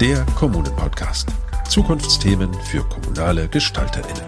der Kommunen-Podcast. Zukunftsthemen für kommunale GestalterInnen.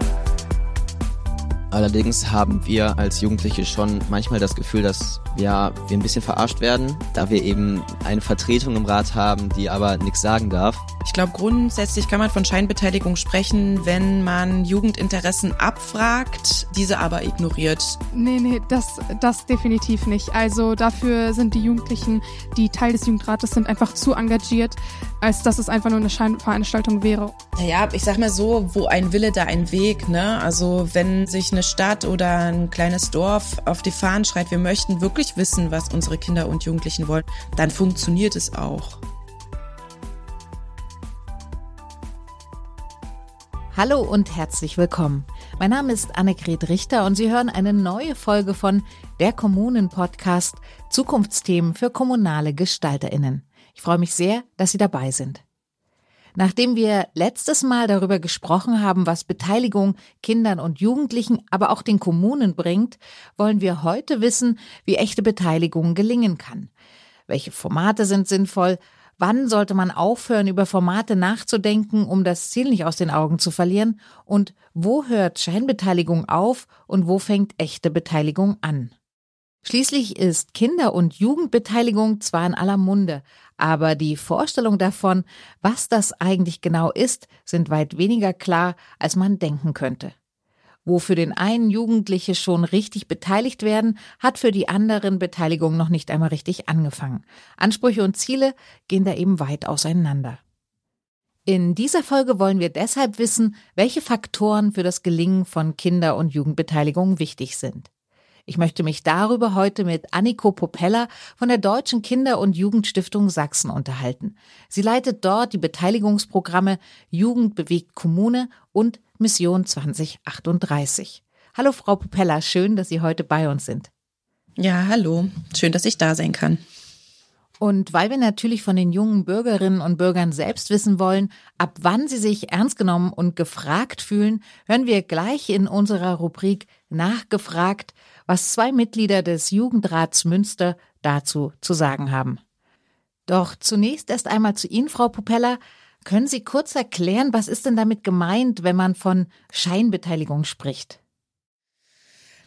Allerdings haben wir als Jugendliche schon manchmal das Gefühl, dass ja, wir ein bisschen verarscht werden, da wir eben eine Vertretung im Rat haben, die aber nichts sagen darf. Ich glaube, grundsätzlich kann man von Scheinbeteiligung sprechen, wenn man Jugendinteressen abfragt, diese aber ignoriert. Nee, nee, das, das definitiv nicht. Also dafür sind die Jugendlichen, die Teil des Jugendrates sind, einfach zu engagiert, als dass es einfach nur eine Scheinveranstaltung wäre. Naja, ich sag mal so, wo ein Wille, da ein Weg. Ne? Also wenn sich eine Stadt oder ein kleines Dorf auf die Fahnen schreit, wir möchten wirklich wirklich wissen, was unsere Kinder und Jugendlichen wollen, dann funktioniert es auch. Hallo und herzlich willkommen. Mein Name ist Annegret Richter und Sie hören eine neue Folge von der Kommunen-Podcast Zukunftsthemen für kommunale GestalterInnen. Ich freue mich sehr, dass Sie dabei sind. Nachdem wir letztes Mal darüber gesprochen haben, was Beteiligung Kindern und Jugendlichen, aber auch den Kommunen bringt, wollen wir heute wissen, wie echte Beteiligung gelingen kann. Welche Formate sind sinnvoll? Wann sollte man aufhören, über Formate nachzudenken, um das Ziel nicht aus den Augen zu verlieren? Und wo hört Scheinbeteiligung auf und wo fängt echte Beteiligung an? Schließlich ist Kinder- und Jugendbeteiligung zwar in aller Munde, aber die Vorstellung davon, was das eigentlich genau ist, sind weit weniger klar, als man denken könnte. Wo für den einen Jugendliche schon richtig beteiligt werden, hat für die anderen Beteiligung noch nicht einmal richtig angefangen. Ansprüche und Ziele gehen da eben weit auseinander. In dieser Folge wollen wir deshalb wissen, welche Faktoren für das Gelingen von Kinder- und Jugendbeteiligung wichtig sind. Ich möchte mich darüber heute mit Anniko Popella von der Deutschen Kinder- und Jugendstiftung Sachsen unterhalten. Sie leitet dort die Beteiligungsprogramme Jugend bewegt Kommune und Mission 2038. Hallo Frau Popella, schön, dass Sie heute bei uns sind. Ja, hallo. Schön, dass ich da sein kann. Und weil wir natürlich von den jungen Bürgerinnen und Bürgern selbst wissen wollen, ab wann sie sich ernst genommen und gefragt fühlen, hören wir gleich in unserer Rubrik Nachgefragt, was zwei Mitglieder des Jugendrats Münster dazu zu sagen haben. Doch zunächst erst einmal zu Ihnen, Frau Popella. Können Sie kurz erklären, was ist denn damit gemeint, wenn man von Scheinbeteiligung spricht?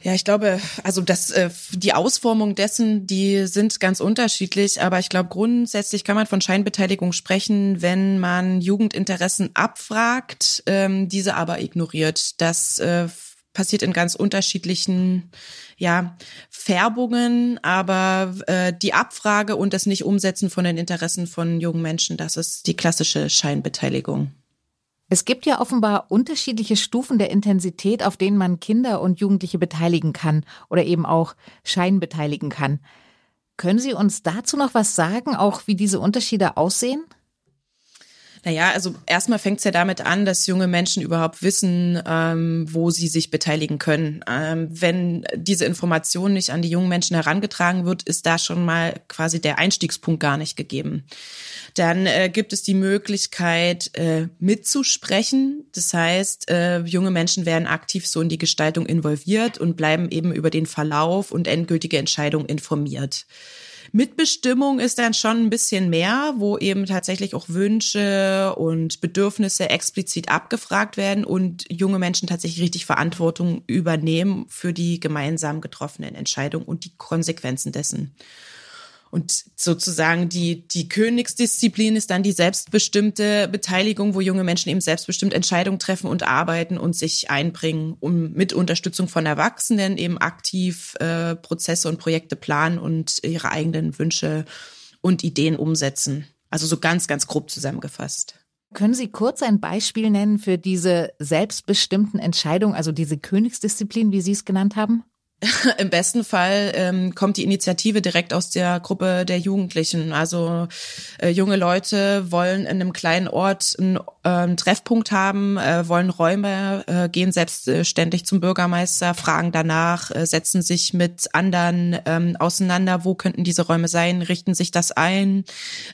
Ja, ich glaube, also das, äh, die Ausformung dessen, die sind ganz unterschiedlich, aber ich glaube, grundsätzlich kann man von Scheinbeteiligung sprechen, wenn man Jugendinteressen abfragt, ähm, diese aber ignoriert. Das äh, passiert in ganz unterschiedlichen ja, Färbungen, aber äh, die Abfrage und das Nicht-Umsetzen von den Interessen von jungen Menschen, das ist die klassische Scheinbeteiligung. Es gibt ja offenbar unterschiedliche Stufen der Intensität, auf denen man Kinder und Jugendliche beteiligen kann oder eben auch scheinbeteiligen kann. Können Sie uns dazu noch was sagen, auch wie diese Unterschiede aussehen? Naja, also erstmal fängt es ja damit an, dass junge Menschen überhaupt wissen, ähm, wo sie sich beteiligen können. Ähm, wenn diese Information nicht an die jungen Menschen herangetragen wird, ist da schon mal quasi der Einstiegspunkt gar nicht gegeben. Dann äh, gibt es die Möglichkeit, äh, mitzusprechen. Das heißt, äh, junge Menschen werden aktiv so in die Gestaltung involviert und bleiben eben über den Verlauf und endgültige Entscheidung informiert. Mitbestimmung ist dann schon ein bisschen mehr, wo eben tatsächlich auch Wünsche und Bedürfnisse explizit abgefragt werden und junge Menschen tatsächlich richtig Verantwortung übernehmen für die gemeinsam getroffenen Entscheidungen und die Konsequenzen dessen. Und sozusagen die, die Königsdisziplin ist dann die selbstbestimmte Beteiligung, wo junge Menschen eben selbstbestimmt Entscheidungen treffen und arbeiten und sich einbringen, um mit Unterstützung von Erwachsenen eben aktiv äh, Prozesse und Projekte planen und ihre eigenen Wünsche und Ideen umsetzen. Also so ganz, ganz grob zusammengefasst. Können Sie kurz ein Beispiel nennen für diese selbstbestimmten Entscheidungen, also diese Königsdisziplin, wie Sie es genannt haben? Im besten Fall ähm, kommt die Initiative direkt aus der Gruppe der Jugendlichen. Also äh, junge Leute wollen in einem kleinen Ort einen, äh, Treffpunkt haben, äh, wollen Räume, äh, gehen selbstständig zum Bürgermeister, fragen danach, äh, setzen sich mit anderen ähm, auseinander, wo könnten diese Räume sein, richten sich das ein,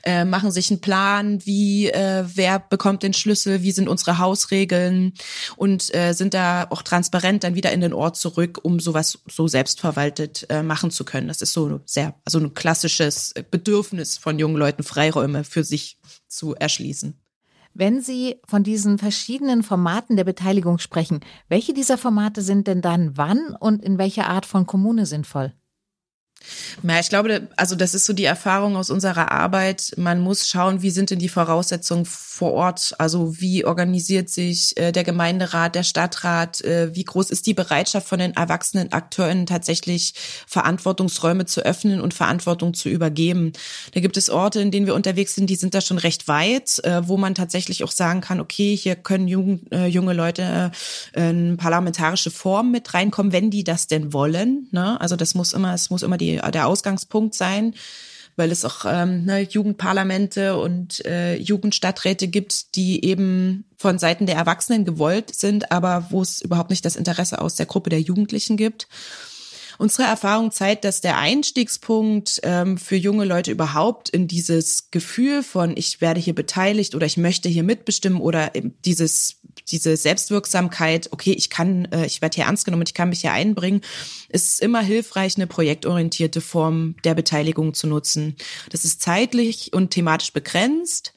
äh, machen sich einen Plan, wie äh, wer bekommt den Schlüssel, wie sind unsere Hausregeln? Und äh, sind da auch transparent dann wieder in den Ort zurück, um sowas so selbstverwaltet äh, machen zu können. Das ist so sehr, also ein klassisches Bedürfnis von jungen Leuten, Freiräume für sich zu erschließen. Wenn Sie von diesen verschiedenen Formaten der Beteiligung sprechen, welche dieser Formate sind denn dann wann und in welcher Art von Kommune sinnvoll? Ja, ich glaube, also das ist so die Erfahrung aus unserer Arbeit. Man muss schauen, wie sind denn die Voraussetzungen vor Ort? Also wie organisiert sich äh, der Gemeinderat, der Stadtrat? Äh, wie groß ist die Bereitschaft von den erwachsenen Akteuren tatsächlich Verantwortungsräume zu öffnen und Verantwortung zu übergeben? Da gibt es Orte, in denen wir unterwegs sind, die sind da schon recht weit, äh, wo man tatsächlich auch sagen kann, okay, hier können jung, junge Leute in parlamentarische Form mit reinkommen, wenn die das denn wollen. Ne? Also das muss immer, es muss immer die der Ausgangspunkt sein, weil es auch ähm, ne, Jugendparlamente und äh, Jugendstadträte gibt, die eben von Seiten der Erwachsenen gewollt sind, aber wo es überhaupt nicht das Interesse aus der Gruppe der Jugendlichen gibt. Unsere Erfahrung zeigt, dass der Einstiegspunkt ähm, für junge Leute überhaupt in dieses Gefühl von ich werde hier beteiligt oder ich möchte hier mitbestimmen oder dieses diese Selbstwirksamkeit, okay, ich kann, äh, ich werde hier ernst genommen, ich kann mich hier einbringen, ist immer hilfreich, eine projektorientierte Form der Beteiligung zu nutzen. Das ist zeitlich und thematisch begrenzt.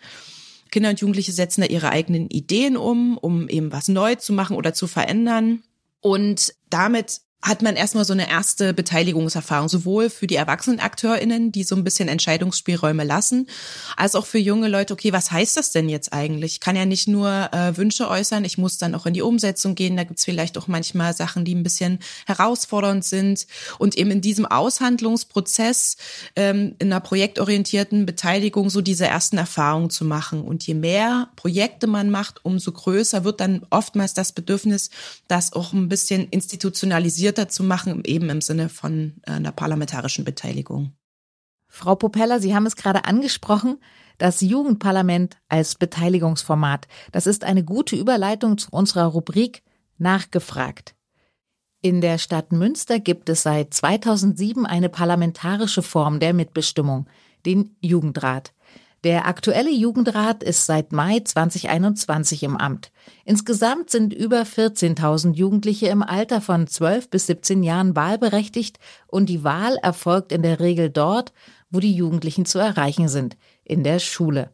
Kinder und Jugendliche setzen da ihre eigenen Ideen um, um eben was neu zu machen oder zu verändern. Und damit hat man erstmal so eine erste Beteiligungserfahrung, sowohl für die erwachsenen AkteurInnen, die so ein bisschen Entscheidungsspielräume lassen, als auch für junge Leute, okay, was heißt das denn jetzt eigentlich? Ich kann ja nicht nur äh, Wünsche äußern, ich muss dann auch in die Umsetzung gehen. Da gibt's vielleicht auch manchmal Sachen, die ein bisschen herausfordernd sind. Und eben in diesem Aushandlungsprozess, ähm, in einer projektorientierten Beteiligung, so diese ersten Erfahrungen zu machen. Und je mehr Projekte man macht, umso größer wird dann oftmals das Bedürfnis, das auch ein bisschen institutionalisiert organisierter zu machen, eben im Sinne von äh, einer parlamentarischen Beteiligung. Frau Popella, Sie haben es gerade angesprochen, das Jugendparlament als Beteiligungsformat. Das ist eine gute Überleitung zu unserer Rubrik Nachgefragt. In der Stadt Münster gibt es seit 2007 eine parlamentarische Form der Mitbestimmung, den Jugendrat. Der aktuelle Jugendrat ist seit Mai 2021 im Amt. Insgesamt sind über 14.000 Jugendliche im Alter von 12 bis 17 Jahren wahlberechtigt und die Wahl erfolgt in der Regel dort, wo die Jugendlichen zu erreichen sind, in der Schule.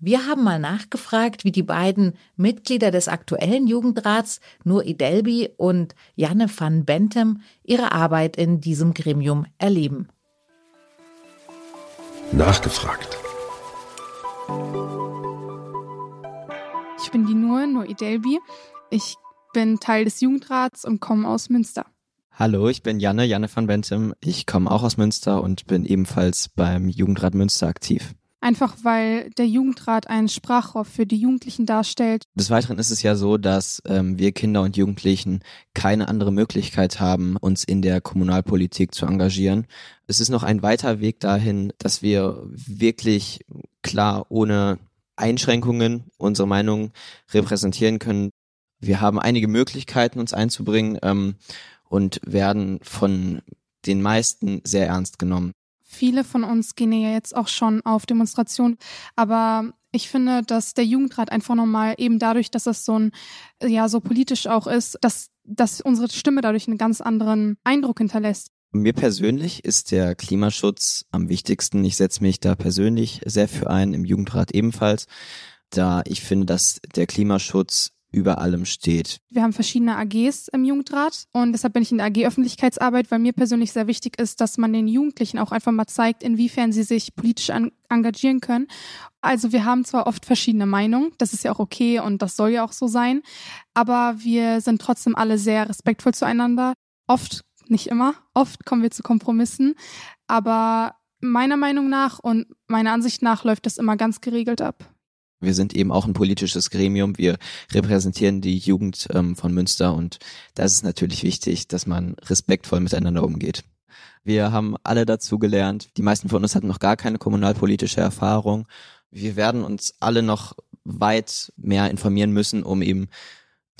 Wir haben mal nachgefragt, wie die beiden Mitglieder des aktuellen Jugendrats, Nur Idelbi und Janne van Bentem, ihre Arbeit in diesem Gremium erleben. Nachgefragt. Ich bin die Nur, Nur Idelbi. Ich bin Teil des Jugendrats und komme aus Münster. Hallo, ich bin Janne, Janne van Bentem. Ich komme auch aus Münster und bin ebenfalls beim Jugendrat Münster aktiv. Einfach weil der Jugendrat ein Sprachrohr für die Jugendlichen darstellt. Des Weiteren ist es ja so, dass ähm, wir Kinder und Jugendlichen keine andere Möglichkeit haben, uns in der Kommunalpolitik zu engagieren. Es ist noch ein weiter Weg dahin, dass wir wirklich klar ohne Einschränkungen unsere Meinung repräsentieren können. Wir haben einige Möglichkeiten, uns einzubringen ähm, und werden von den meisten sehr ernst genommen. Viele von uns gehen ja jetzt auch schon auf Demonstrationen, aber ich finde, dass der Jugendrat einfach nochmal eben dadurch, dass das so ein, ja, so politisch auch ist, dass, dass unsere Stimme dadurch einen ganz anderen Eindruck hinterlässt. Mir persönlich ist der Klimaschutz am wichtigsten. Ich setze mich da persönlich sehr für ein, im Jugendrat ebenfalls, da ich finde, dass der Klimaschutz über allem steht. Wir haben verschiedene AGs im Jugendrat und deshalb bin ich in der AG Öffentlichkeitsarbeit, weil mir persönlich sehr wichtig ist, dass man den Jugendlichen auch einfach mal zeigt, inwiefern sie sich politisch engagieren können. Also wir haben zwar oft verschiedene Meinungen, das ist ja auch okay und das soll ja auch so sein, aber wir sind trotzdem alle sehr respektvoll zueinander. Oft nicht immer. Oft kommen wir zu Kompromissen. Aber meiner Meinung nach und meiner Ansicht nach läuft das immer ganz geregelt ab. Wir sind eben auch ein politisches Gremium. Wir repräsentieren die Jugend ähm, von Münster und da ist es natürlich wichtig, dass man respektvoll miteinander umgeht. Wir haben alle dazu gelernt. Die meisten von uns hatten noch gar keine kommunalpolitische Erfahrung. Wir werden uns alle noch weit mehr informieren müssen, um eben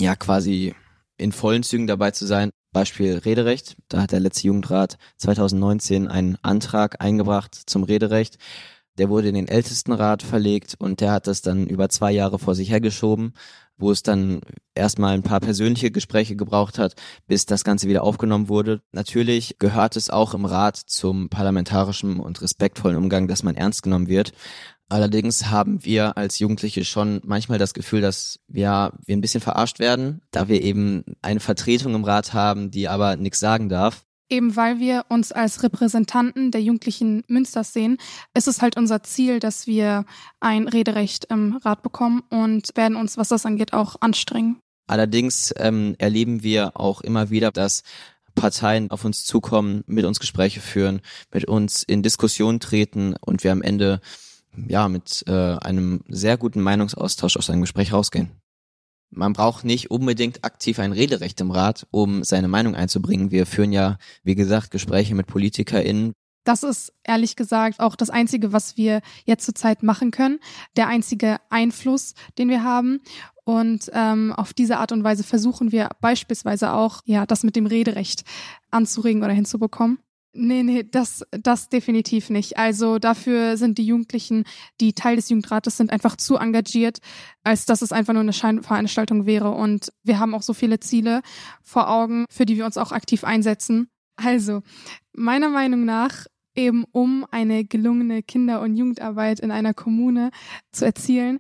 ja quasi in vollen Zügen dabei zu sein. Beispiel Rederecht. Da hat der letzte Jugendrat 2019 einen Antrag eingebracht zum Rederecht. Der wurde in den Ältestenrat verlegt und der hat das dann über zwei Jahre vor sich hergeschoben, wo es dann erstmal ein paar persönliche Gespräche gebraucht hat, bis das Ganze wieder aufgenommen wurde. Natürlich gehört es auch im Rat zum parlamentarischen und respektvollen Umgang, dass man ernst genommen wird. Allerdings haben wir als Jugendliche schon manchmal das Gefühl, dass wir, wir ein bisschen verarscht werden, da wir eben eine Vertretung im Rat haben, die aber nichts sagen darf. Eben weil wir uns als Repräsentanten der Jugendlichen Münsters sehen, ist es halt unser Ziel, dass wir ein Rederecht im Rat bekommen und werden uns, was das angeht, auch anstrengen. Allerdings ähm, erleben wir auch immer wieder, dass Parteien auf uns zukommen, mit uns Gespräche führen, mit uns in Diskussion treten und wir am Ende ja mit äh, einem sehr guten Meinungsaustausch aus einem Gespräch rausgehen. Man braucht nicht unbedingt aktiv ein Rederecht im Rat, um seine Meinung einzubringen. Wir führen ja, wie gesagt, Gespräche mit PolitikerInnen. Das ist ehrlich gesagt auch das Einzige, was wir jetzt zurzeit machen können. Der einzige Einfluss, den wir haben. Und ähm, auf diese Art und Weise versuchen wir beispielsweise auch, ja, das mit dem Rederecht anzuregen oder hinzubekommen. Nee, nee, das, das definitiv nicht. Also dafür sind die Jugendlichen, die Teil des Jugendrates sind, einfach zu engagiert, als dass es einfach nur eine Scheinveranstaltung wäre. Und wir haben auch so viele Ziele vor Augen, für die wir uns auch aktiv einsetzen. Also, meiner Meinung nach, eben um eine gelungene Kinder- und Jugendarbeit in einer Kommune zu erzielen,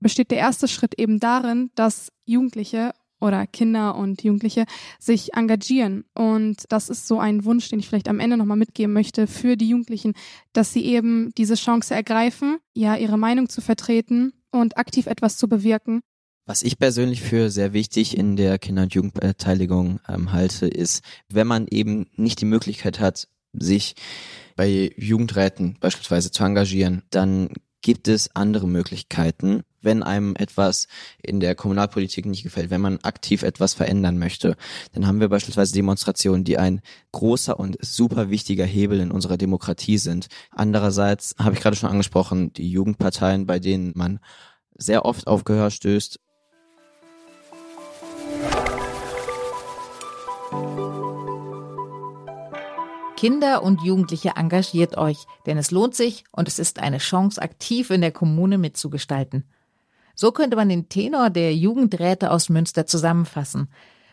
besteht der erste Schritt eben darin, dass Jugendliche oder Kinder und Jugendliche sich engagieren. Und das ist so ein Wunsch, den ich vielleicht am Ende nochmal mitgeben möchte für die Jugendlichen, dass sie eben diese Chance ergreifen, ja, ihre Meinung zu vertreten und aktiv etwas zu bewirken. Was ich persönlich für sehr wichtig in der Kinder- und Jugendbeteiligung ähm, halte, ist, wenn man eben nicht die Möglichkeit hat, sich bei Jugendräten beispielsweise zu engagieren, dann gibt es andere Möglichkeiten, wenn einem etwas in der Kommunalpolitik nicht gefällt, wenn man aktiv etwas verändern möchte, dann haben wir beispielsweise Demonstrationen, die ein großer und super wichtiger Hebel in unserer Demokratie sind. Andererseits habe ich gerade schon angesprochen, die Jugendparteien, bei denen man sehr oft auf Gehör stößt. Kinder und Jugendliche engagiert euch, denn es lohnt sich und es ist eine Chance, aktiv in der Kommune mitzugestalten. So könnte man den Tenor der Jugendräte aus Münster zusammenfassen.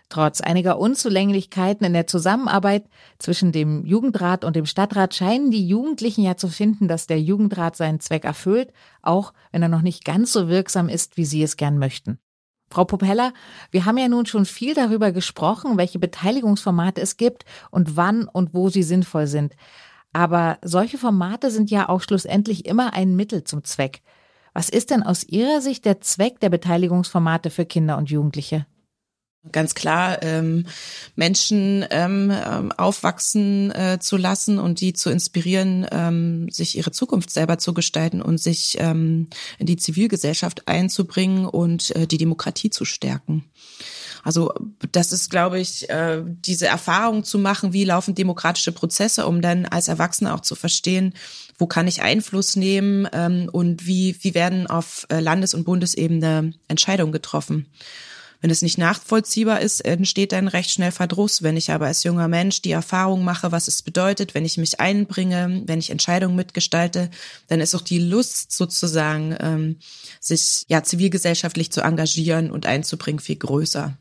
Trotz einiger Unzulänglichkeiten in der Zusammenarbeit zwischen dem Jugendrat und dem Stadtrat scheinen die Jugendlichen ja zu finden, dass der Jugendrat seinen Zweck erfüllt, auch wenn er noch nicht ganz so wirksam ist, wie sie es gern möchten. Frau Popella, wir haben ja nun schon viel darüber gesprochen, welche Beteiligungsformate es gibt und wann und wo sie sinnvoll sind. Aber solche Formate sind ja auch schlussendlich immer ein Mittel zum Zweck. Was ist denn aus Ihrer Sicht der Zweck der Beteiligungsformate für Kinder und Jugendliche? Ganz klar, ähm, Menschen ähm, ähm, aufwachsen äh, zu lassen und die zu inspirieren, ähm, sich ihre Zukunft selber zu gestalten und sich ähm, in die Zivilgesellschaft einzubringen und äh, die Demokratie zu stärken. Also das ist, glaube ich, äh, diese Erfahrung zu machen, wie laufen demokratische Prozesse, um dann als Erwachsene auch zu verstehen, wo kann ich Einfluss nehmen ähm, und wie, wie werden auf äh, Landes- und Bundesebene Entscheidungen getroffen. Wenn es nicht nachvollziehbar ist, entsteht dann recht schnell Verdruss. Wenn ich aber als junger Mensch die Erfahrung mache, was es bedeutet, wenn ich mich einbringe, wenn ich Entscheidungen mitgestalte, dann ist auch die Lust sozusagen, ähm, sich ja zivilgesellschaftlich zu engagieren und einzubringen, viel größer.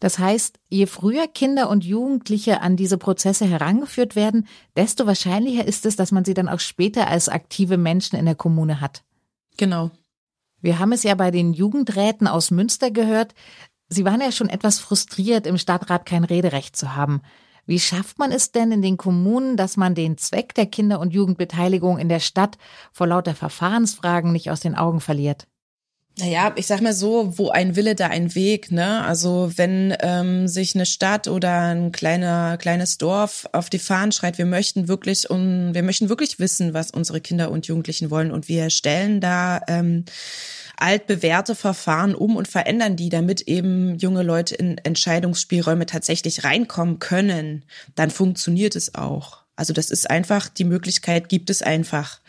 Das heißt, je früher Kinder und Jugendliche an diese Prozesse herangeführt werden, desto wahrscheinlicher ist es, dass man sie dann auch später als aktive Menschen in der Kommune hat. Genau. Wir haben es ja bei den Jugendräten aus Münster gehört. Sie waren ja schon etwas frustriert, im Stadtrat kein Rederecht zu haben. Wie schafft man es denn in den Kommunen, dass man den Zweck der Kinder- und Jugendbeteiligung in der Stadt vor lauter Verfahrensfragen nicht aus den Augen verliert? Naja, ich sag mal so, wo ein Wille, da ein Weg, ne? Also wenn ähm, sich eine Stadt oder ein kleiner, kleines Dorf auf die Fahnen schreit, wir möchten wirklich um, wir möchten wirklich wissen, was unsere Kinder und Jugendlichen wollen. Und wir stellen da ähm, altbewährte Verfahren um und verändern die, damit eben junge Leute in Entscheidungsspielräume tatsächlich reinkommen können, dann funktioniert es auch. Also das ist einfach, die Möglichkeit gibt es einfach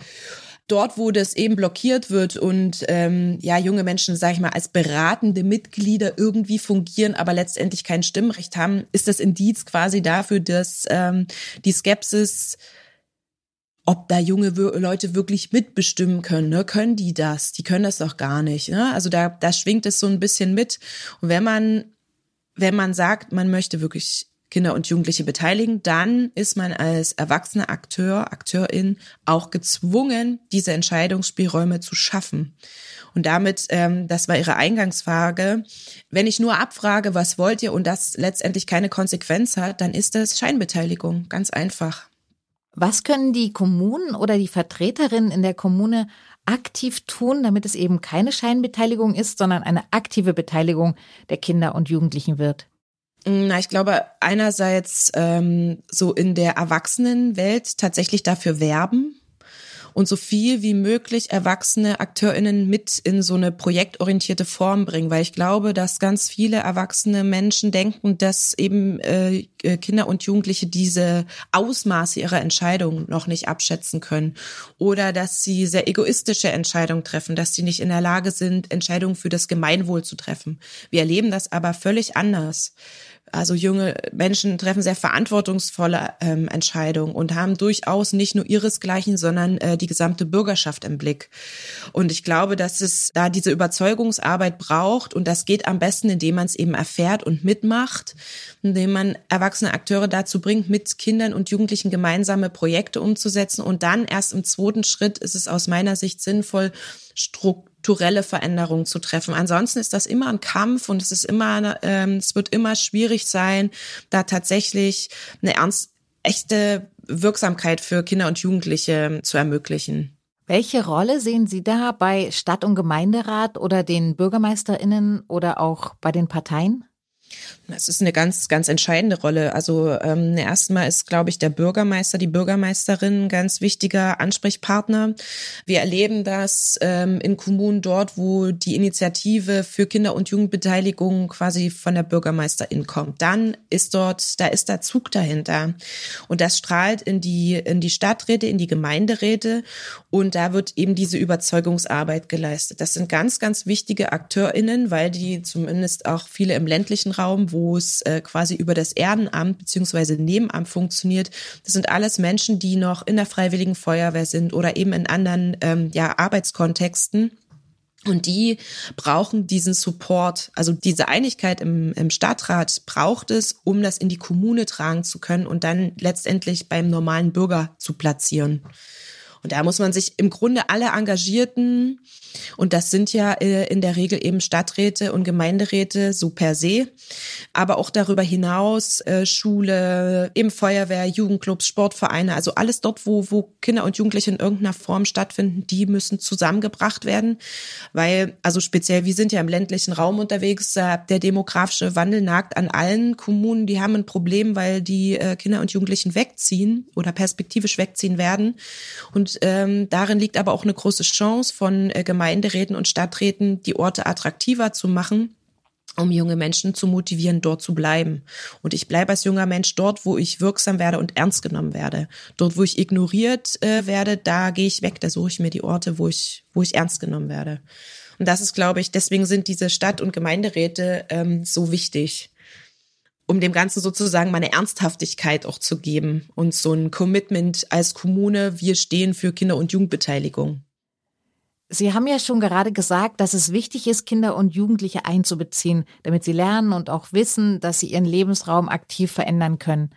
dort, wo das eben blockiert wird und ähm, ja junge Menschen, sage ich mal, als beratende Mitglieder irgendwie fungieren, aber letztendlich kein Stimmrecht haben, ist das Indiz quasi dafür, dass ähm, die Skepsis ob da junge Leute wirklich mitbestimmen können. Ne? Können die das? Die können das doch gar nicht. Ne? Also da, da schwingt es so ein bisschen mit. Und wenn man, wenn man sagt, man möchte wirklich Kinder und Jugendliche beteiligen, dann ist man als erwachsener Akteur, Akteurin auch gezwungen, diese Entscheidungsspielräume zu schaffen. Und damit, ähm, das war Ihre Eingangsfrage, wenn ich nur abfrage, was wollt ihr und das letztendlich keine Konsequenz hat, dann ist das Scheinbeteiligung, ganz einfach. Was können die Kommunen oder die Vertreterinnen in der Kommune aktiv tun, damit es eben keine Scheinbeteiligung ist, sondern eine aktive Beteiligung der Kinder und Jugendlichen wird? Na, ich glaube, einerseits ähm, so in der Erwachsenenwelt tatsächlich dafür werben, und so viel wie möglich erwachsene AkteurInnen mit in so eine projektorientierte Form bringen, weil ich glaube, dass ganz viele erwachsene Menschen denken, dass eben äh, Kinder und Jugendliche diese Ausmaße ihrer Entscheidungen noch nicht abschätzen können oder dass sie sehr egoistische Entscheidungen treffen, dass sie nicht in der Lage sind, Entscheidungen für das Gemeinwohl zu treffen. Wir erleben das aber völlig anders. Also junge Menschen treffen sehr verantwortungsvolle ähm, Entscheidungen und haben durchaus nicht nur ihresgleichen, sondern äh, die gesamte Bürgerschaft im Blick. Und ich glaube, dass es da diese Überzeugungsarbeit braucht und das geht am besten, indem man es eben erfährt und mitmacht, indem man erwachsene Akteure dazu bringt, mit Kindern und Jugendlichen gemeinsame Projekte umzusetzen und dann erst im zweiten Schritt ist es aus meiner Sicht sinnvoll, strukturelle Veränderungen zu treffen. Ansonsten ist das immer ein Kampf und es ist immer, ähm, es wird immer schwierig sein, da tatsächlich eine ernst, echte Wirksamkeit für Kinder und Jugendliche zu ermöglichen. Welche Rolle sehen Sie da bei Stadt- und Gemeinderat oder den BürgermeisterInnen oder auch bei den Parteien? Das ist eine ganz, ganz entscheidende Rolle. Also ähm, erstmal ist, glaube ich, der Bürgermeister, die Bürgermeisterin ein ganz wichtiger Ansprechpartner. Wir erleben das ähm, in Kommunen dort, wo die Initiative für Kinder- und Jugendbeteiligung quasi von der Bürgermeisterin kommt. Dann ist dort, da ist der Zug dahinter. Und das strahlt in die, in die Stadträte, in die Gemeinderäte. Und da wird eben diese Überzeugungsarbeit geleistet. Das sind ganz, ganz wichtige AkteurInnen, weil die zumindest auch viele im ländlichen Raum, wo es äh, quasi über das Erdenamt beziehungsweise Nebenamt funktioniert. Das sind alles Menschen, die noch in der Freiwilligen Feuerwehr sind oder eben in anderen ähm, ja, Arbeitskontexten. Und die brauchen diesen Support, also diese Einigkeit im, im Stadtrat braucht es, um das in die Kommune tragen zu können und dann letztendlich beim normalen Bürger zu platzieren. Und da muss man sich im Grunde alle Engagierten, und das sind ja äh, in der Regel eben Stadträte und Gemeinderäte so per se, aber auch darüber hinaus äh, Schule, eben Feuerwehr, Jugendclubs, Sportvereine, also alles dort, wo, wo Kinder und Jugendliche in irgendeiner Form stattfinden, die müssen zusammengebracht werden, weil, also speziell, wir sind ja im ländlichen Raum unterwegs, der demografische Wandel nagt an allen Kommunen, die haben ein Problem, weil die äh, Kinder und Jugendlichen wegziehen oder perspektivisch wegziehen werden. Und und ähm, darin liegt aber auch eine große Chance von äh, Gemeinderäten und Stadträten, die Orte attraktiver zu machen um junge Menschen zu motivieren, dort zu bleiben. Und ich bleibe als junger Mensch dort, wo ich wirksam werde und ernst genommen werde. Dort, wo ich ignoriert äh, werde, da gehe ich weg, da suche ich mir die Orte, wo ich, wo ich ernst genommen werde. Und das ist, glaube ich, deswegen sind diese Stadt- und Gemeinderäte ähm, so wichtig um dem Ganzen sozusagen meine Ernsthaftigkeit auch zu geben und so ein Commitment als Kommune, wir stehen für Kinder- und Jugendbeteiligung. Sie haben ja schon gerade gesagt, dass es wichtig ist, Kinder und Jugendliche einzubeziehen, damit sie lernen und auch wissen, dass sie ihren Lebensraum aktiv verändern können.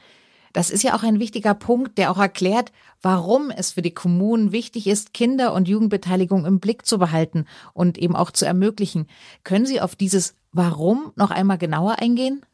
Das ist ja auch ein wichtiger Punkt, der auch erklärt, warum es für die Kommunen wichtig ist, Kinder- und Jugendbeteiligung im Blick zu behalten und eben auch zu ermöglichen. Können Sie auf dieses Warum noch einmal genauer eingehen?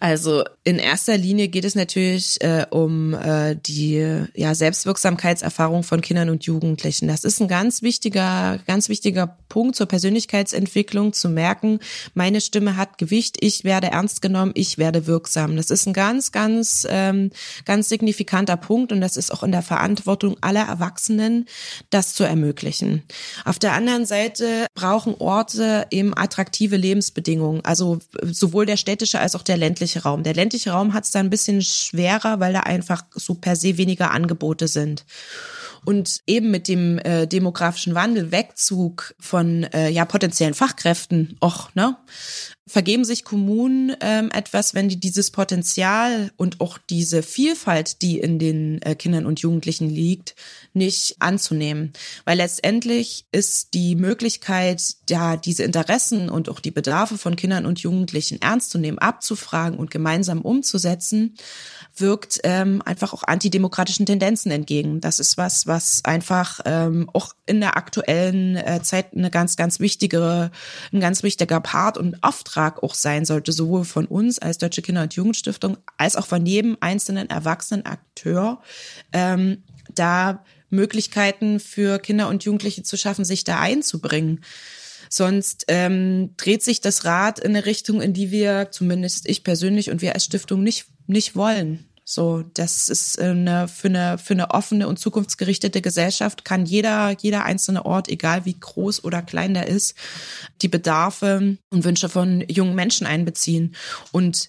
Also in erster Linie geht es natürlich äh, um äh, die ja, Selbstwirksamkeitserfahrung von Kindern und Jugendlichen. Das ist ein ganz wichtiger, ganz wichtiger Punkt zur Persönlichkeitsentwicklung, zu merken, meine Stimme hat Gewicht, ich werde ernst genommen, ich werde wirksam. Das ist ein ganz, ganz, ähm, ganz signifikanter Punkt und das ist auch in der Verantwortung aller Erwachsenen, das zu ermöglichen. Auf der anderen Seite brauchen Orte eben attraktive Lebensbedingungen, also sowohl der städtische als auch der ländliche Raum. Der ländliche Raum hat es da ein bisschen schwerer, weil da einfach so per se weniger Angebote sind. Und eben mit dem äh, demografischen Wandel, Wegzug von äh, ja potenziellen Fachkräften, och, ne, vergeben sich Kommunen ähm, etwas, wenn die dieses Potenzial und auch diese Vielfalt, die in den äh, Kindern und Jugendlichen liegt, nicht anzunehmen. Weil letztendlich ist die Möglichkeit, ja, diese Interessen und auch die Bedarfe von Kindern und Jugendlichen ernst zu nehmen, abzufragen und gemeinsam umzusetzen, wirkt ähm, einfach auch antidemokratischen Tendenzen entgegen. Das ist was, was einfach ähm, auch in der aktuellen äh, Zeit eine ganz, ganz wichtige, ein ganz wichtiger Part und Auftrag auch sein sollte, sowohl von uns als Deutsche Kinder- und Jugendstiftung als auch von jedem einzelnen erwachsenen Akteur, ähm, da Möglichkeiten für Kinder und Jugendliche zu schaffen, sich da einzubringen. Sonst ähm, dreht sich das Rad in eine Richtung, in die wir, zumindest ich persönlich und wir als Stiftung nicht, nicht wollen. So, das ist eine, für eine, für eine offene und zukunftsgerichtete Gesellschaft kann jeder, jeder einzelne Ort, egal wie groß oder klein der ist, die Bedarfe und Wünsche von jungen Menschen einbeziehen. Und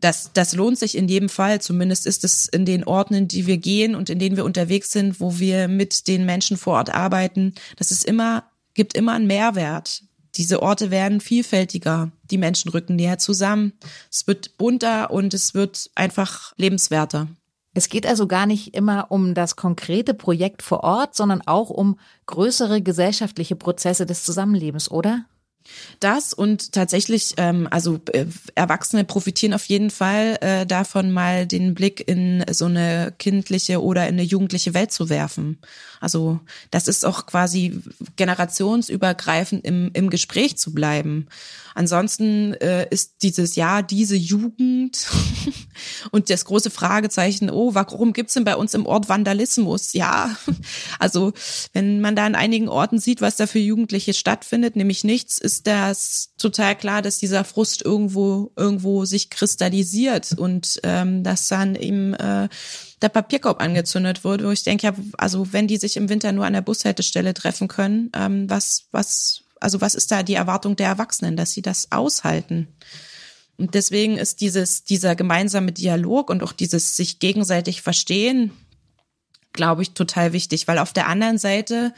das, das lohnt sich in jedem Fall. Zumindest ist es in den Orten, in die wir gehen und in denen wir unterwegs sind, wo wir mit den Menschen vor Ort arbeiten. Das ist immer, gibt immer einen Mehrwert. Diese Orte werden vielfältiger. Die Menschen rücken näher zusammen. Es wird bunter und es wird einfach lebenswerter. Es geht also gar nicht immer um das konkrete Projekt vor Ort, sondern auch um größere gesellschaftliche Prozesse des Zusammenlebens, oder? Das und tatsächlich, ähm, also äh, Erwachsene profitieren auf jeden Fall äh, davon, mal den Blick in so eine kindliche oder in eine jugendliche Welt zu werfen. Also das ist auch quasi generationsübergreifend im, im Gespräch zu bleiben. Ansonsten äh, ist dieses Jahr diese Jugend und das große Fragezeichen, oh, warum gibt's denn bei uns im Ort Vandalismus? Ja, also wenn man da an einigen Orten sieht, was da für Jugendliche stattfindet, nämlich nichts, ist das total klar, dass dieser Frust irgendwo irgendwo sich kristallisiert und ähm, dass dann eben äh, der Papierkorb angezündet wurde, wo ich denke, ja, also wenn die sich im Winter nur an der Bushaltestelle treffen können, ähm, was was also was ist da die Erwartung der Erwachsenen, dass sie das aushalten? Und deswegen ist dieses, dieser gemeinsame Dialog und auch dieses sich gegenseitig verstehen, glaube ich, total wichtig, weil auf der anderen Seite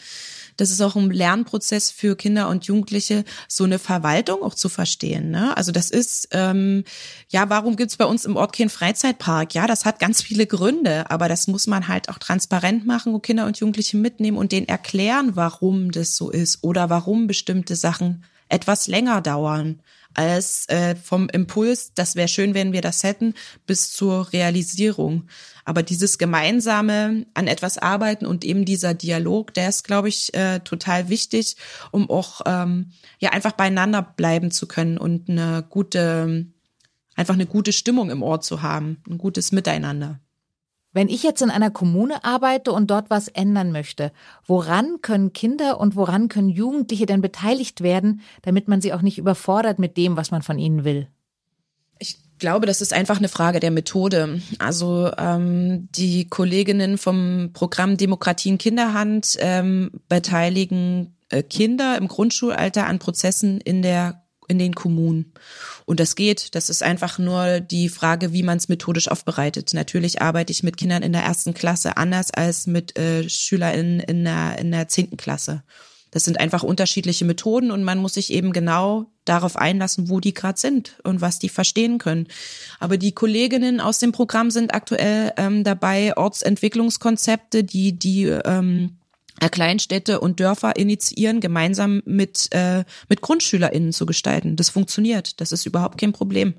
das ist auch ein Lernprozess für Kinder und Jugendliche, so eine Verwaltung auch zu verstehen. Ne? Also das ist, ähm, ja, warum gibt's bei uns im Ort keinen Freizeitpark? Ja, das hat ganz viele Gründe, aber das muss man halt auch transparent machen und Kinder und Jugendliche mitnehmen und denen erklären, warum das so ist oder warum bestimmte Sachen etwas länger dauern als äh, vom Impuls, das wäre schön, wenn wir das hätten, bis zur Realisierung. Aber dieses gemeinsame an etwas arbeiten und eben dieser Dialog, der ist, glaube ich, äh, total wichtig, um auch ähm, ja einfach beieinander bleiben zu können und eine gute, einfach eine gute Stimmung im Ort zu haben, ein gutes Miteinander. Wenn ich jetzt in einer Kommune arbeite und dort was ändern möchte, woran können Kinder und woran können Jugendliche denn beteiligt werden, damit man sie auch nicht überfordert mit dem, was man von ihnen will? Ich glaube, das ist einfach eine Frage der Methode. Also ähm, die Kolleginnen vom Programm Demokratie in Kinderhand ähm, beteiligen äh, Kinder im Grundschulalter an Prozessen in der in den Kommunen. Und das geht. Das ist einfach nur die Frage, wie man es methodisch aufbereitet. Natürlich arbeite ich mit Kindern in der ersten Klasse anders als mit äh, SchülerInnen in der, in der zehnten Klasse. Das sind einfach unterschiedliche Methoden und man muss sich eben genau darauf einlassen, wo die gerade sind und was die verstehen können. Aber die Kolleginnen aus dem Programm sind aktuell ähm, dabei, Ortsentwicklungskonzepte, die die ähm, Kleinstädte und Dörfer initiieren, gemeinsam mit, äh, mit GrundschülerInnen zu gestalten. Das funktioniert. Das ist überhaupt kein Problem.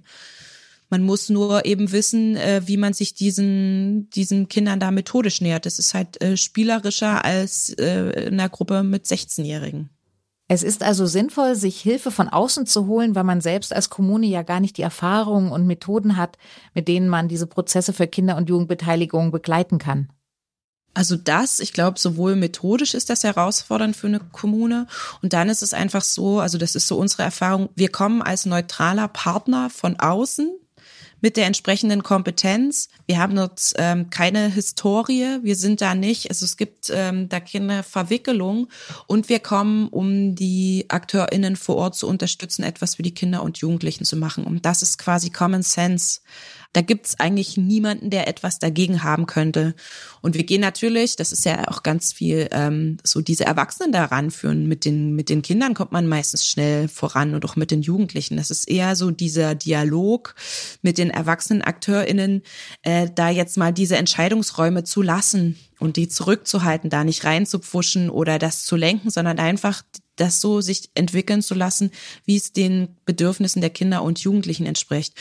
Man muss nur eben wissen, äh, wie man sich diesen, diesen Kindern da methodisch nähert. Das ist halt äh, spielerischer als äh, in einer Gruppe mit 16-Jährigen. Es ist also sinnvoll, sich Hilfe von außen zu holen, weil man selbst als Kommune ja gar nicht die Erfahrungen und Methoden hat, mit denen man diese Prozesse für Kinder- und Jugendbeteiligung begleiten kann. Also das, ich glaube, sowohl methodisch ist das herausfordernd für eine Kommune und dann ist es einfach so, also das ist so unsere Erfahrung, wir kommen als neutraler Partner von außen mit der entsprechenden Kompetenz. Wir haben dort ähm, keine Historie, wir sind da nicht, also es gibt ähm, da keine Verwickelung und wir kommen, um die AkteurInnen vor Ort zu unterstützen, etwas für die Kinder und Jugendlichen zu machen. Und das ist quasi Common Sense. Da gibt's eigentlich niemanden, der etwas dagegen haben könnte. Und wir gehen natürlich, das ist ja auch ganz viel, ähm, so diese Erwachsenen daran führen. Mit den, mit den Kindern kommt man meistens schnell voran und auch mit den Jugendlichen. Das ist eher so dieser Dialog mit den erwachsenen AkteurInnen, äh, da jetzt mal diese Entscheidungsräume zu lassen und die zurückzuhalten, da nicht reinzupfuschen oder das zu lenken, sondern einfach das so sich entwickeln zu lassen, wie es den Bedürfnissen der Kinder und Jugendlichen entspricht.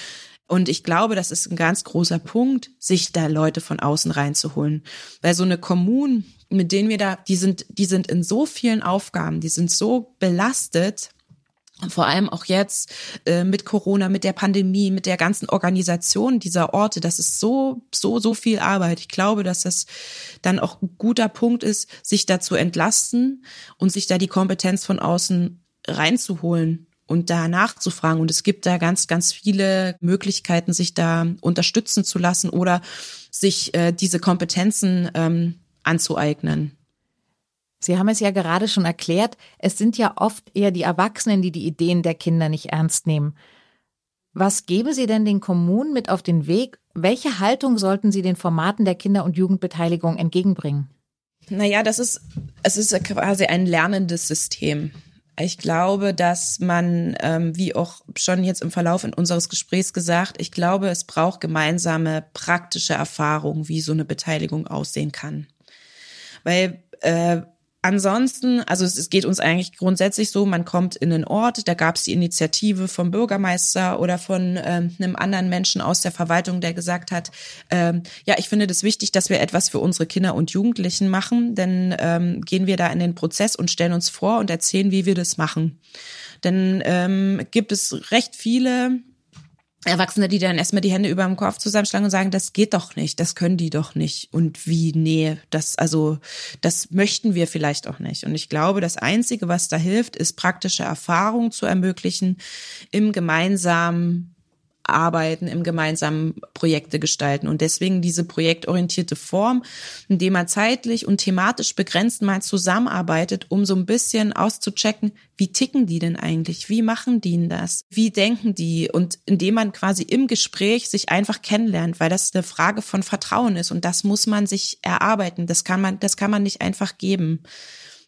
Und ich glaube, das ist ein ganz großer Punkt, sich da Leute von außen reinzuholen. Weil so eine Kommune, mit denen wir da, die sind, die sind in so vielen Aufgaben, die sind so belastet, vor allem auch jetzt äh, mit Corona, mit der Pandemie, mit der ganzen Organisation dieser Orte, das ist so, so, so viel Arbeit. Ich glaube, dass das dann auch ein guter Punkt ist, sich da zu entlasten und sich da die Kompetenz von außen reinzuholen und da nachzufragen. Und es gibt da ganz, ganz viele Möglichkeiten, sich da unterstützen zu lassen oder sich äh, diese Kompetenzen ähm, anzueignen. Sie haben es ja gerade schon erklärt, es sind ja oft eher die Erwachsenen, die die Ideen der Kinder nicht ernst nehmen. Was geben Sie denn den Kommunen mit auf den Weg? Welche Haltung sollten Sie den Formaten der Kinder- und Jugendbeteiligung entgegenbringen? Naja, das ist, es ist quasi ein lernendes System. Ich glaube, dass man, ähm, wie auch schon jetzt im Verlauf in unseres Gesprächs gesagt, ich glaube, es braucht gemeinsame praktische Erfahrung, wie so eine Beteiligung aussehen kann. Weil äh, Ansonsten, also es, geht uns eigentlich grundsätzlich so, man kommt in einen Ort, da gab es die Initiative vom Bürgermeister oder von ähm, einem anderen Menschen aus der Verwaltung, der gesagt hat, ähm, ja, ich finde das wichtig, dass wir etwas für unsere Kinder und Jugendlichen machen, denn ähm, gehen wir da in den Prozess und stellen uns vor und erzählen, wie wir das machen. Dann ähm, gibt es recht viele Erwachsene, die dann erstmal die Hände über dem Kopf zusammenschlagen und sagen, das geht doch nicht, das können die doch nicht. Und wie, nee, das, also, das möchten wir vielleicht auch nicht. Und ich glaube, das Einzige, was da hilft, ist praktische Erfahrung zu ermöglichen im gemeinsamen arbeiten, im gemeinsamen Projekte gestalten. Und deswegen diese projektorientierte Form, indem man zeitlich und thematisch begrenzt mal zusammenarbeitet, um so ein bisschen auszuchecken, wie ticken die denn eigentlich? Wie machen die denn das? Wie denken die? Und indem man quasi im Gespräch sich einfach kennenlernt, weil das eine Frage von Vertrauen ist. Und das muss man sich erarbeiten. Das kann man, das kann man nicht einfach geben.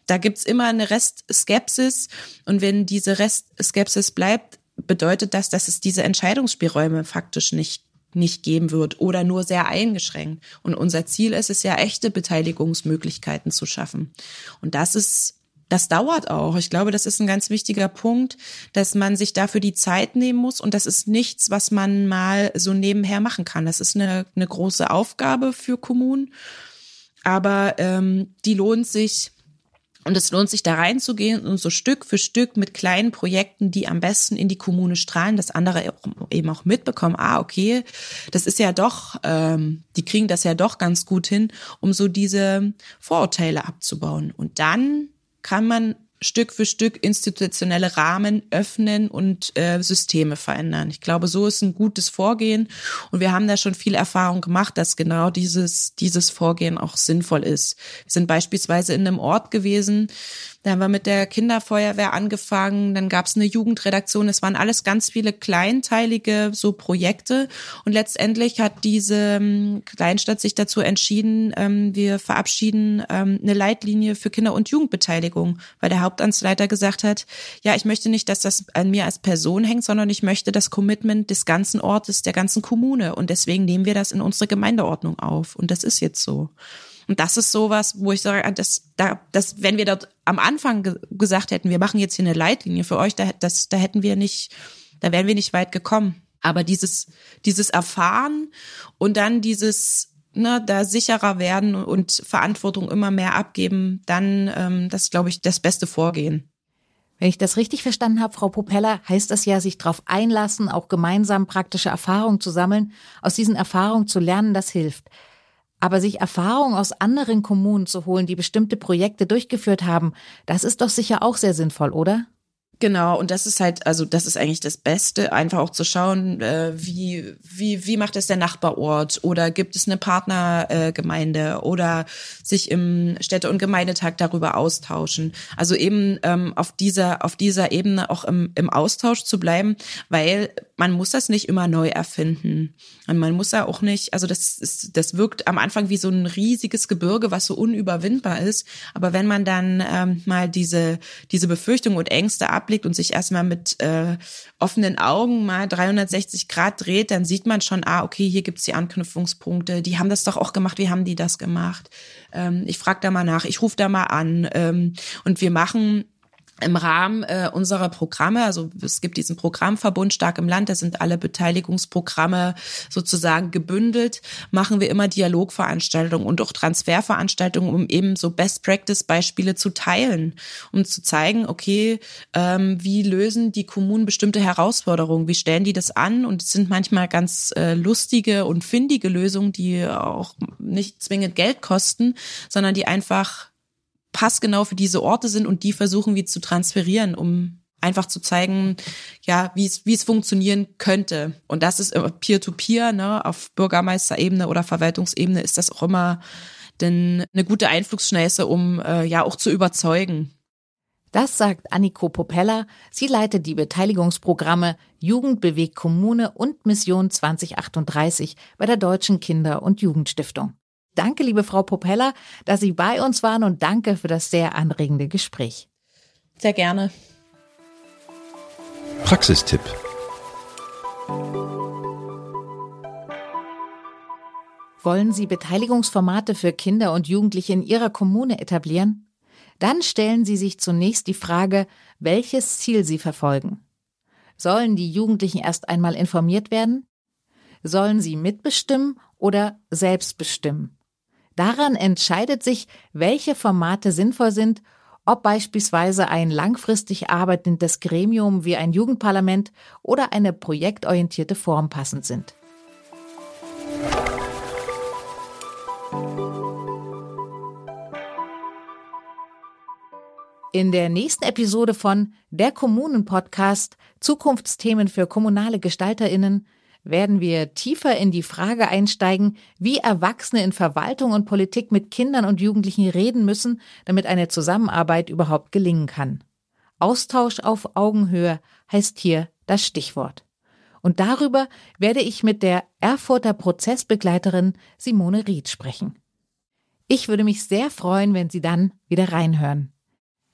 Da gibt's immer eine Restskepsis. Und wenn diese Restskepsis bleibt, bedeutet das, dass es diese Entscheidungsspielräume faktisch nicht nicht geben wird oder nur sehr eingeschränkt. Und unser Ziel ist es ja, echte Beteiligungsmöglichkeiten zu schaffen. Und das ist, das dauert auch. Ich glaube, das ist ein ganz wichtiger Punkt, dass man sich dafür die Zeit nehmen muss. Und das ist nichts, was man mal so nebenher machen kann. Das ist eine, eine große Aufgabe für Kommunen. Aber ähm, die lohnt sich und es lohnt sich da reinzugehen und so Stück für Stück mit kleinen Projekten, die am besten in die Kommune strahlen, dass andere eben auch mitbekommen, ah, okay, das ist ja doch, ähm, die kriegen das ja doch ganz gut hin, um so diese Vorurteile abzubauen. Und dann kann man Stück für Stück institutionelle Rahmen öffnen und äh, Systeme verändern. Ich glaube, so ist ein gutes Vorgehen und wir haben da schon viel Erfahrung gemacht, dass genau dieses dieses Vorgehen auch sinnvoll ist. Wir sind beispielsweise in einem Ort gewesen, da haben wir mit der Kinderfeuerwehr angefangen, dann gab es eine Jugendredaktion. Es waren alles ganz viele kleinteilige so Projekte. Und letztendlich hat diese ähm, Kleinstadt sich dazu entschieden, ähm, wir verabschieden ähm, eine Leitlinie für Kinder- und Jugendbeteiligung, weil der Hauptamtsleiter gesagt hat, ja, ich möchte nicht, dass das an mir als Person hängt, sondern ich möchte das Commitment des ganzen Ortes, der ganzen Kommune. Und deswegen nehmen wir das in unsere Gemeindeordnung auf. Und das ist jetzt so. Und das ist sowas, wo ich sage, das, da, das, wenn wir dort am Anfang ge gesagt hätten, wir machen jetzt hier eine Leitlinie für euch, da, das, da hätten wir nicht, da wären wir nicht weit gekommen. Aber dieses, dieses Erfahren und dann dieses, ne, da sicherer werden und Verantwortung immer mehr abgeben, dann, ähm, das glaube ich, das beste Vorgehen. Wenn ich das richtig verstanden habe, Frau Popella, heißt das ja, sich darauf einlassen, auch gemeinsam praktische Erfahrungen zu sammeln, aus diesen Erfahrungen zu lernen, das hilft. Aber sich Erfahrung aus anderen Kommunen zu holen, die bestimmte Projekte durchgeführt haben, das ist doch sicher auch sehr sinnvoll, oder? Genau, und das ist halt, also das ist eigentlich das Beste, einfach auch zu schauen, äh, wie, wie, wie macht es der Nachbarort oder gibt es eine Partnergemeinde äh, oder sich im Städte- und Gemeindetag darüber austauschen. Also eben ähm, auf dieser, auf dieser Ebene auch im, im Austausch zu bleiben, weil man muss das nicht immer neu erfinden. Und man muss ja auch nicht, also das ist, das wirkt am Anfang wie so ein riesiges Gebirge, was so unüberwindbar ist. Aber wenn man dann ähm, mal diese, diese Befürchtungen und Ängste ablegt und sich erstmal mit äh, offenen Augen mal 360 Grad dreht, dann sieht man schon, ah, okay, hier gibt's die Anknüpfungspunkte, die haben das doch auch gemacht, wie haben die das gemacht? Ähm, ich frage da mal nach, ich rufe da mal an. Ähm, und wir machen im Rahmen äh, unserer Programme, also es gibt diesen Programmverbund Stark im Land, da sind alle Beteiligungsprogramme sozusagen gebündelt, machen wir immer Dialogveranstaltungen und auch Transferveranstaltungen, um eben so Best-Practice-Beispiele zu teilen, um zu zeigen, okay, ähm, wie lösen die Kommunen bestimmte Herausforderungen, wie stellen die das an? Und es sind manchmal ganz äh, lustige und findige Lösungen, die auch nicht zwingend Geld kosten, sondern die einfach passgenau für diese Orte sind und die versuchen wir zu transferieren, um einfach zu zeigen, ja, wie es wie es funktionieren könnte. Und das ist peer-to-peer, ne, auf Bürgermeisterebene oder Verwaltungsebene ist das auch immer denn eine gute Einflussschnellste, um äh, ja auch zu überzeugen. Das sagt Anniko Popella. Sie leitet die Beteiligungsprogramme Jugend bewegt Kommune und Mission 2038 bei der Deutschen Kinder- und Jugendstiftung. Danke, liebe Frau Popella, dass Sie bei uns waren und danke für das sehr anregende Gespräch. Sehr gerne. Praxistipp. Wollen Sie Beteiligungsformate für Kinder und Jugendliche in Ihrer Kommune etablieren? Dann stellen Sie sich zunächst die Frage, welches Ziel Sie verfolgen. Sollen die Jugendlichen erst einmal informiert werden? Sollen sie mitbestimmen oder selbst bestimmen? Daran entscheidet sich, welche Formate sinnvoll sind, ob beispielsweise ein langfristig arbeitendes Gremium wie ein Jugendparlament oder eine projektorientierte Form passend sind. In der nächsten Episode von Der Kommunen-Podcast Zukunftsthemen für kommunale GestalterInnen werden wir tiefer in die Frage einsteigen, wie Erwachsene in Verwaltung und Politik mit Kindern und Jugendlichen reden müssen, damit eine Zusammenarbeit überhaupt gelingen kann. Austausch auf Augenhöhe heißt hier das Stichwort. Und darüber werde ich mit der Erfurter Prozessbegleiterin Simone Ried sprechen. Ich würde mich sehr freuen, wenn Sie dann wieder reinhören.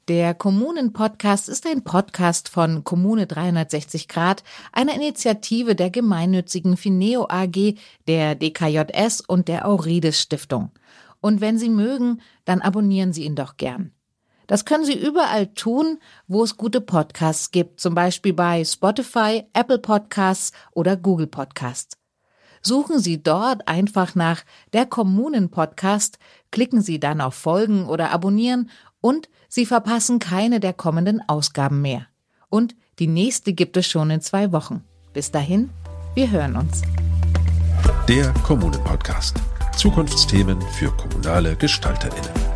Der Kommunen-Podcast ist ein Podcast von Kommune 360 Grad, einer Initiative der gemeinnützigen Fineo AG, der DKJS und der Aurides Stiftung. Und wenn Sie mögen, dann abonnieren Sie ihn doch gern. Das können Sie überall tun, wo es gute Podcasts gibt, zum Beispiel bei Spotify, Apple Podcasts oder Google Podcasts. Suchen Sie dort einfach nach der Kommunen Podcast, klicken Sie dann auf Folgen oder Abonnieren und Sie verpassen keine der kommenden Ausgaben mehr. Und die nächste gibt es schon in zwei Wochen. Bis dahin, wir hören uns. Der Kommunen-Podcast. Zukunftsthemen für kommunale GestalterInnen.